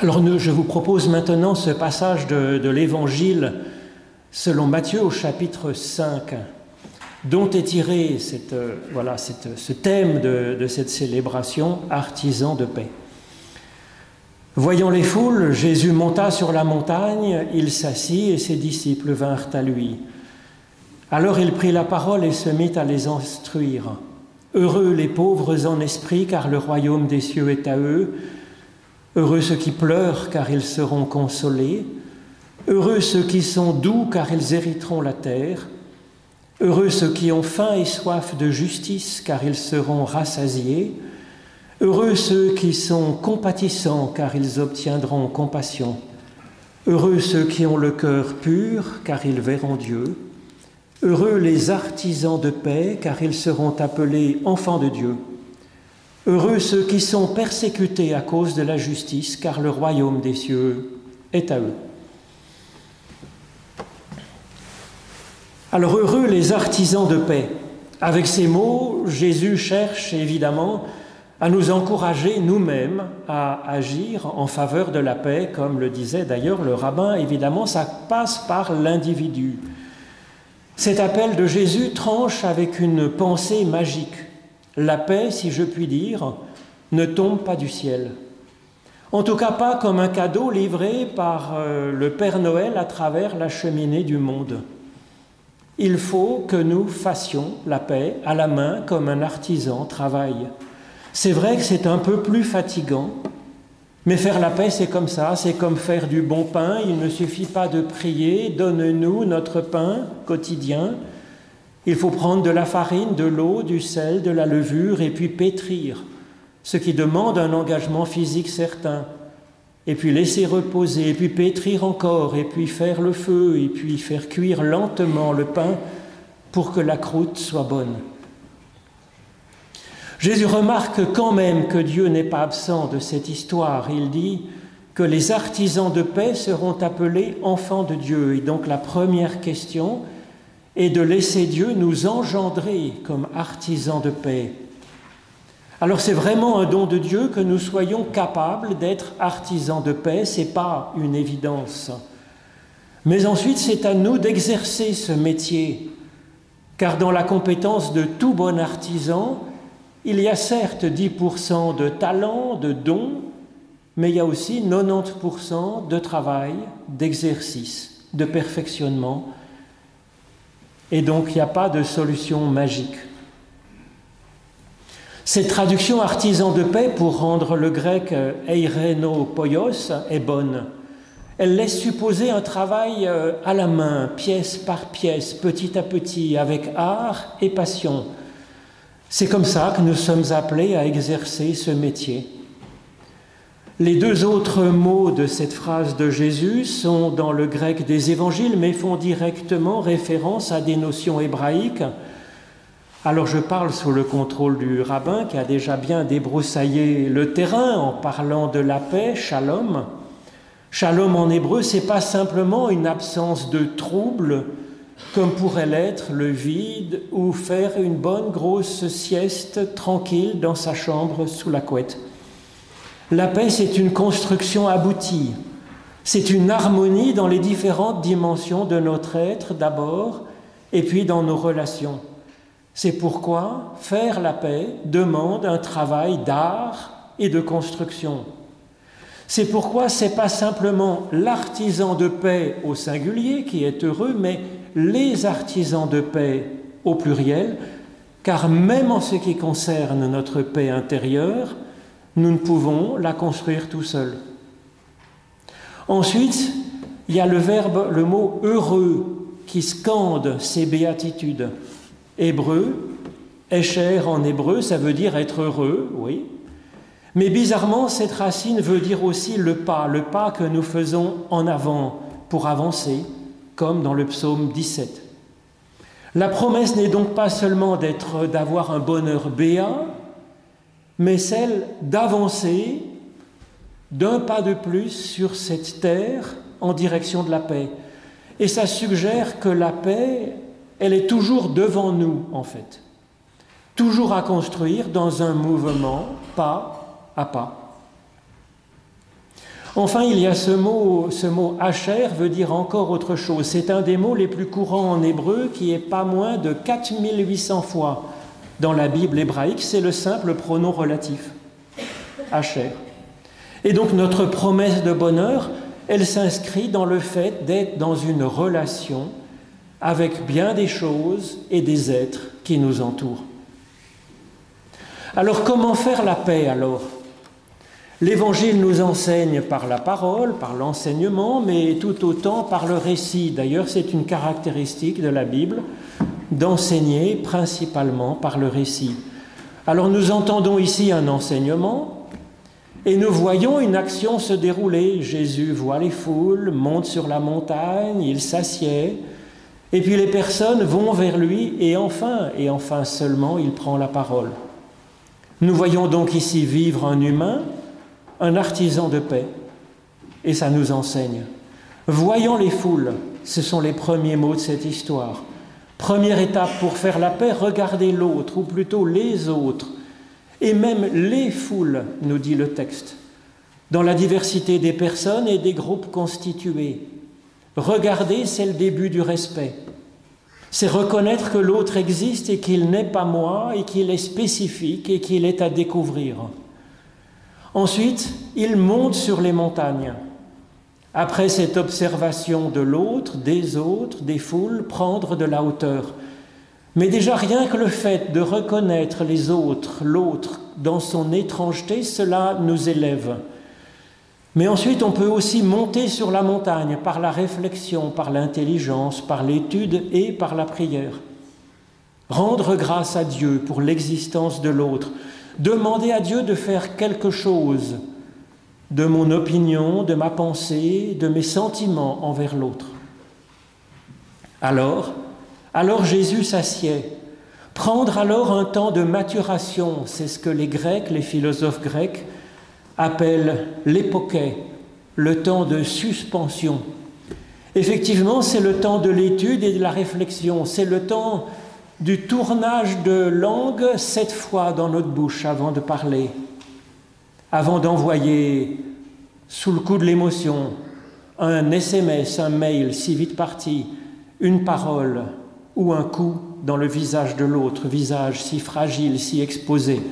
Alors je vous propose maintenant ce passage de, l'Évangile selon Matthieu au chapitre 5, dont est tiré cette, euh, voilà, ce thème de, de cette célébration, artisan de paix. Voyant les foules, Jésus monta sur la montagne, il s'assit et ses disciples vinrent à lui. Alors il prit la parole et se mit à les instruire. Heureux les pauvres en esprit, car le royaume des cieux est à eux. Heureux ceux qui pleurent, car ils seront consolés. Heureux ceux qui sont doux, car ils hériteront la terre. Heureux ceux qui ont faim et soif de justice, car ils seront rassasiés. Heureux ceux qui sont compatissants, car ils obtiendront compassion. Heureux ceux qui ont le cœur pur, car ils verront Dieu. Heureux les artisans de paix, car ils seront appelés enfants de Dieu. Heureux ceux qui sont persécutés à cause de la justice, car le royaume des cieux est à eux. Alors heureux les artisans de paix. Avec ces mots, Jésus cherche évidemment à nous encourager nous-mêmes à agir en faveur de la paix, comme le disait d'ailleurs le rabbin. Évidemment, ça passe par l'individu. Cet appel de Jésus tranche avec une pensée magique. La paix, si je puis dire, ne tombe pas du ciel. En tout cas pas comme un cadeau livré par euh, le Père Noël à travers la cheminée du monde. Il faut que nous fassions la paix à la main comme un artisan travaille. C'est vrai que c'est un peu plus fatigant, mais faire la paix, c'est comme ça, c'est comme faire du bon pain. Il ne suffit pas de prier, donne-nous notre pain quotidien. Il faut prendre de la farine, de l'eau, du sel, de la levure et puis pétrir, ce qui demande un engagement physique certain. Et puis laisser reposer, et puis pétrir encore, et puis faire le feu, et puis faire cuire lentement le pain pour que la croûte soit bonne. Jésus remarque quand même que Dieu n'est pas absent de cette histoire. Il dit que les artisans de paix seront appelés enfants de Dieu. Et donc la première question est de laisser Dieu nous engendrer comme artisans de paix. Alors c'est vraiment un don de Dieu que nous soyons capables d'être artisans de paix, ce n'est pas une évidence. Mais ensuite c'est à nous d'exercer ce métier, car dans la compétence de tout bon artisan, il y a certes 10% de talent, de dons, mais il y a aussi 90% de travail, d'exercice, de perfectionnement. Et donc il n'y a pas de solution magique. Cette traduction artisan de paix, pour rendre le grec eireno poios, est bonne. Elle laisse supposer un travail euh, à la main, pièce par pièce, petit à petit, avec art et passion c'est comme ça que nous sommes appelés à exercer ce métier. Les deux autres mots de cette phrase de Jésus sont dans le grec des évangiles, mais font directement référence à des notions hébraïques. Alors je parle sous le contrôle du rabbin qui a déjà bien débroussaillé le terrain en parlant de la paix, shalom. Shalom en hébreu, c'est pas simplement une absence de trouble, comme pourrait l'être le vide ou faire une bonne grosse sieste tranquille dans sa chambre sous la couette. La paix, c'est une construction aboutie, c'est une harmonie dans les différentes dimensions de notre être d'abord, et puis dans nos relations. C'est pourquoi faire la paix demande un travail d'art et de construction. C'est pourquoi ce n'est pas simplement l'artisan de paix au singulier qui est heureux, mais les artisans de paix au pluriel, car même en ce qui concerne notre paix intérieure, nous ne pouvons la construire tout seuls. Ensuite, il y a le verbe, le mot heureux qui scande ces béatitudes. Hébreu, écher en hébreu, ça veut dire être heureux, oui. Mais bizarrement, cette racine veut dire aussi le pas, le pas que nous faisons en avant pour avancer, comme dans le psaume 17. La promesse n'est donc pas seulement d'être, d'avoir un bonheur béat, mais celle d'avancer d'un pas de plus sur cette terre en direction de la paix. Et ça suggère que la paix, elle est toujours devant nous, en fait. Toujours à construire dans un mouvement, pas à pas. Enfin, il y a ce mot, ce mot Hacher veut dire encore autre chose. C'est un des mots les plus courants en hébreu qui est pas moins de 4800 fois dans la Bible hébraïque. C'est le simple pronom relatif. Hacher. Et donc notre promesse de bonheur, elle s'inscrit dans le fait d'être dans une relation avec bien des choses et des êtres qui nous entourent. Alors comment faire la paix alors? L'Évangile nous enseigne par la parole, par l'enseignement, mais tout autant par le récit. D'ailleurs, c'est une caractéristique de la Bible d'enseigner principalement par le récit. Alors nous entendons ici un enseignement et nous voyons une action se dérouler. Jésus voit les foules, monte sur la montagne, il s'assied, et puis les personnes vont vers lui et enfin, et enfin seulement, il prend la parole. Nous voyons donc ici vivre un humain un artisan de paix. Et ça nous enseigne. Voyant les foules, ce sont les premiers mots de cette histoire. Première étape pour faire la paix, regardez l'autre, ou plutôt les autres, et même les foules, nous dit le texte, dans la diversité des personnes et des groupes constitués. Regarder, c'est le début du respect. C'est reconnaître que l'autre existe et qu'il n'est pas moi et qu'il est spécifique et qu'il est à découvrir. Ensuite, il monte sur les montagnes. Après cette observation de l'autre, des autres, des foules, prendre de la hauteur. Mais déjà rien que le fait de reconnaître les autres, l'autre, dans son étrangeté, cela nous élève. Mais ensuite, on peut aussi monter sur la montagne par la réflexion, par l'intelligence, par l'étude et par la prière. Rendre grâce à Dieu pour l'existence de l'autre, demander à Dieu de faire quelque chose de mon opinion, de ma pensée, de mes sentiments envers l'autre. Alors, alors Jésus s'assied. Prendre alors un temps de maturation, c'est ce que les Grecs, les philosophes grecs, appellent l'époquet, le temps de suspension. Effectivement, c'est le temps de l'étude et de la réflexion, c'est le temps du tournage de langue sept fois dans notre bouche avant de parler, avant d'envoyer sous le coup de l'émotion un SMS, un mail si vite parti, une parole ou un coup dans le visage de l'autre, visage si fragile, si exposé,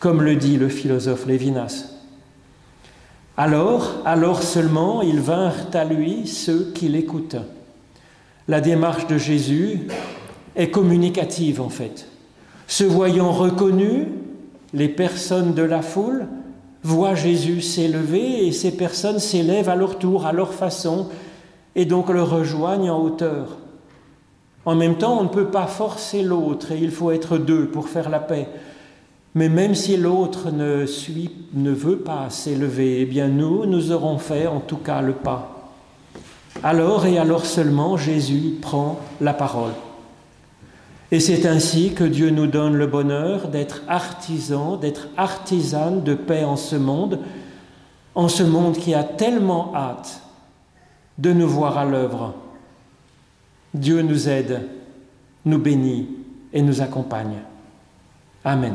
comme le dit le philosophe Lévinas. Alors, alors seulement, ils vinrent à lui ceux qui l'écoutent. La démarche de Jésus est communicative en fait. Se voyant reconnus, les personnes de la foule voient Jésus s'élever et ces personnes s'élèvent à leur tour, à leur façon, et donc le rejoignent en hauteur. En même temps, on ne peut pas forcer l'autre et il faut être deux pour faire la paix. Mais même si l'autre ne, suit, ne veut pas s'élever, eh bien nous, nous aurons fait en tout cas le pas. Alors et alors seulement, Jésus prend la parole. Et c'est ainsi que Dieu nous donne le bonheur d'être artisans, d'être artisanes de paix en ce monde, en ce monde qui a tellement hâte de nous voir à l'œuvre. Dieu nous aide, nous bénit et nous accompagne. Amen.